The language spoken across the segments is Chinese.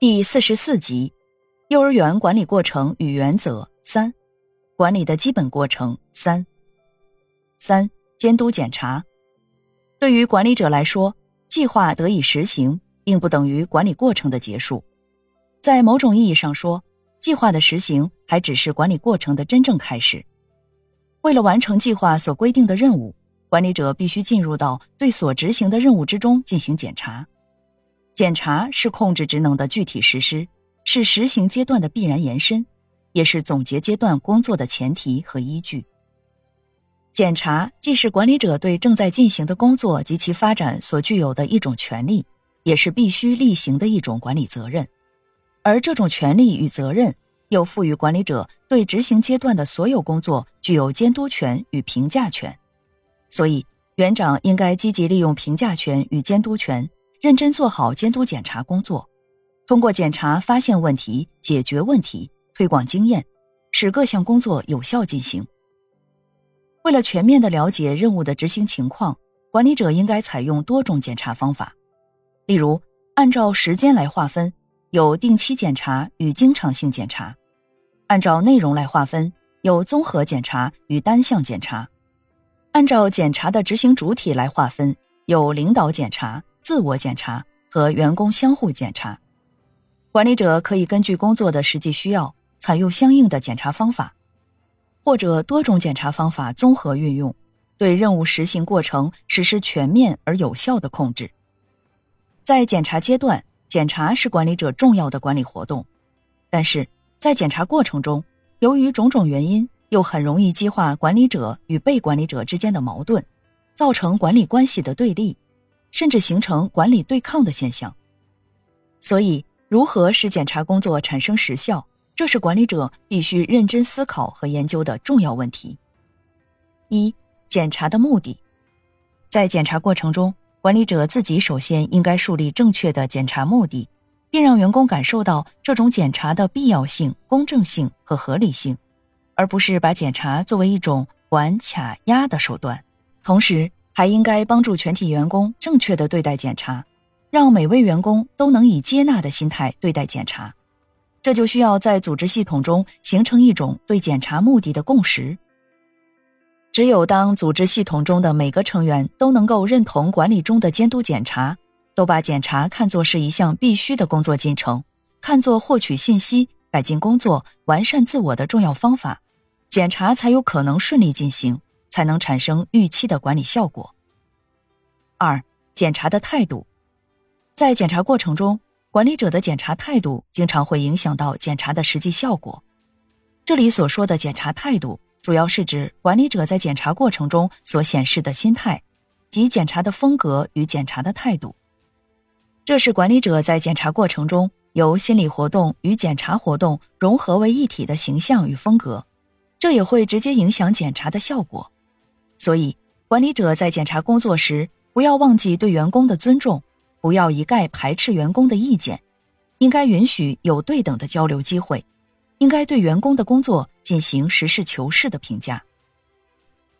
第四十四集，幼儿园管理过程与原则三，管理的基本过程三。三、监督检查。对于管理者来说，计划得以实行，并不等于管理过程的结束。在某种意义上说，计划的实行还只是管理过程的真正开始。为了完成计划所规定的任务，管理者必须进入到对所执行的任务之中进行检查。检查是控制职能的具体实施，是实行阶段的必然延伸，也是总结阶段工作的前提和依据。检查既是管理者对正在进行的工作及其发展所具有的一种权利，也是必须例行的一种管理责任。而这种权利与责任，又赋予管理者对执行阶段的所有工作具有监督权与评价权。所以，园长应该积极利用评价权与监督权。认真做好监督检查工作，通过检查发现问题、解决问题、推广经验，使各项工作有效进行。为了全面的了解任务的执行情况，管理者应该采用多种检查方法。例如，按照时间来划分，有定期检查与经常性检查；按照内容来划分，有综合检查与单项检查；按照检查的执行主体来划分，有领导检查。自我检查和员工相互检查，管理者可以根据工作的实际需要，采用相应的检查方法，或者多种检查方法综合运用，对任务实行过程实施全面而有效的控制。在检查阶段，检查是管理者重要的管理活动，但是在检查过程中，由于种种原因，又很容易激化管理者与被管理者之间的矛盾，造成管理关系的对立。甚至形成管理对抗的现象。所以，如何使检查工作产生实效，这是管理者必须认真思考和研究的重要问题。一、检查的目的，在检查过程中，管理者自己首先应该树立正确的检查目的，并让员工感受到这种检查的必要性、公正性和合理性，而不是把检查作为一种管、卡、压的手段。同时，还应该帮助全体员工正确的对待检查，让每位员工都能以接纳的心态对待检查。这就需要在组织系统中形成一种对检查目的的共识。只有当组织系统中的每个成员都能够认同管理中的监督检查，都把检查看作是一项必须的工作进程，看作获取信息、改进工作、完善自我的重要方法，检查才有可能顺利进行。才能产生预期的管理效果。二、检查的态度，在检查过程中，管理者的检查态度经常会影响到检查的实际效果。这里所说的检查态度，主要是指管理者在检查过程中所显示的心态，及检查的风格与检查的态度。这是管理者在检查过程中由心理活动与检查活动融合为一体的形象与风格，这也会直接影响检查的效果。所以，管理者在检查工作时，不要忘记对员工的尊重，不要一概排斥员工的意见，应该允许有对等的交流机会，应该对员工的工作进行实事求是的评价。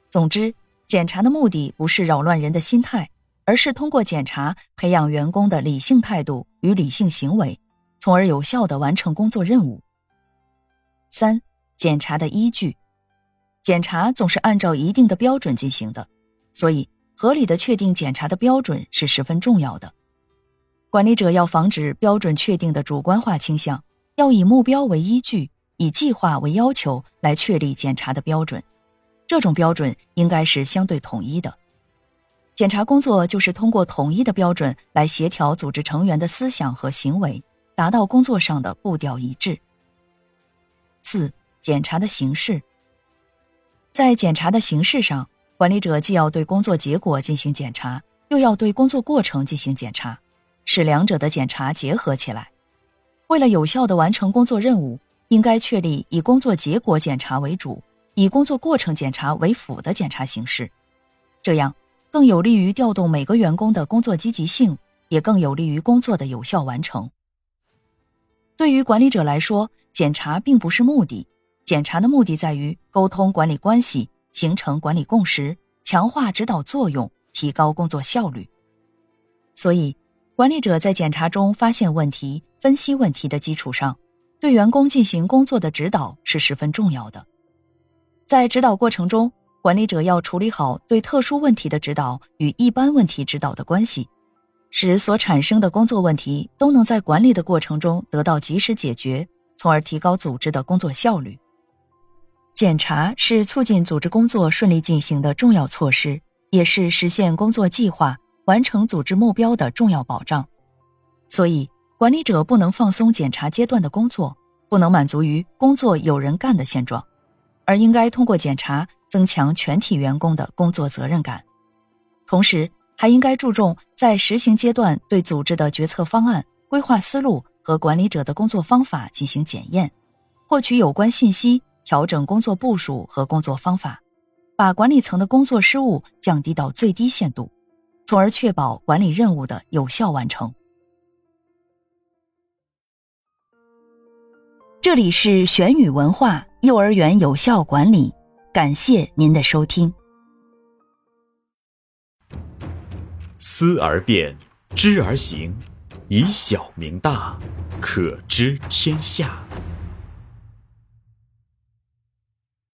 总之，检查的目的不是扰乱人的心态，而是通过检查培养员工的理性态度与理性行为，从而有效的完成工作任务。三、检查的依据。检查总是按照一定的标准进行的，所以合理的确定检查的标准是十分重要的。管理者要防止标准确定的主观化倾向，要以目标为依据，以计划为要求来确立检查的标准。这种标准应该是相对统一的。检查工作就是通过统一的标准来协调组织成员的思想和行为，达到工作上的步调一致。四、检查的形式。在检查的形式上，管理者既要对工作结果进行检查，又要对工作过程进行检查，使两者的检查结合起来。为了有效地完成工作任务，应该确立以工作结果检查为主、以工作过程检查为辅的检查形式，这样更有利于调动每个员工的工作积极性，也更有利于工作的有效完成。对于管理者来说，检查并不是目的，检查的目的在于沟通管理关系，形成管理共识，强化指导作用，提高工作效率。所以，管理者在检查中发现问题、分析问题的基础上，对员工进行工作的指导是十分重要的。在指导过程中，管理者要处理好对特殊问题的指导与一般问题指导的关系。使所产生的工作问题都能在管理的过程中得到及时解决，从而提高组织的工作效率。检查是促进组织工作顺利进行的重要措施，也是实现工作计划、完成组织目标的重要保障。所以，管理者不能放松检查阶段的工作，不能满足于工作有人干的现状，而应该通过检查增强全体员工的工作责任感，同时。还应该注重在实行阶段对组织的决策方案、规划思路和管理者的工作方法进行检验，获取有关信息，调整工作部署和工作方法，把管理层的工作失误降低到最低限度，从而确保管理任务的有效完成。这里是玄宇文化幼儿园有效管理，感谢您的收听。思而变，知而行，以小明大，可知天下。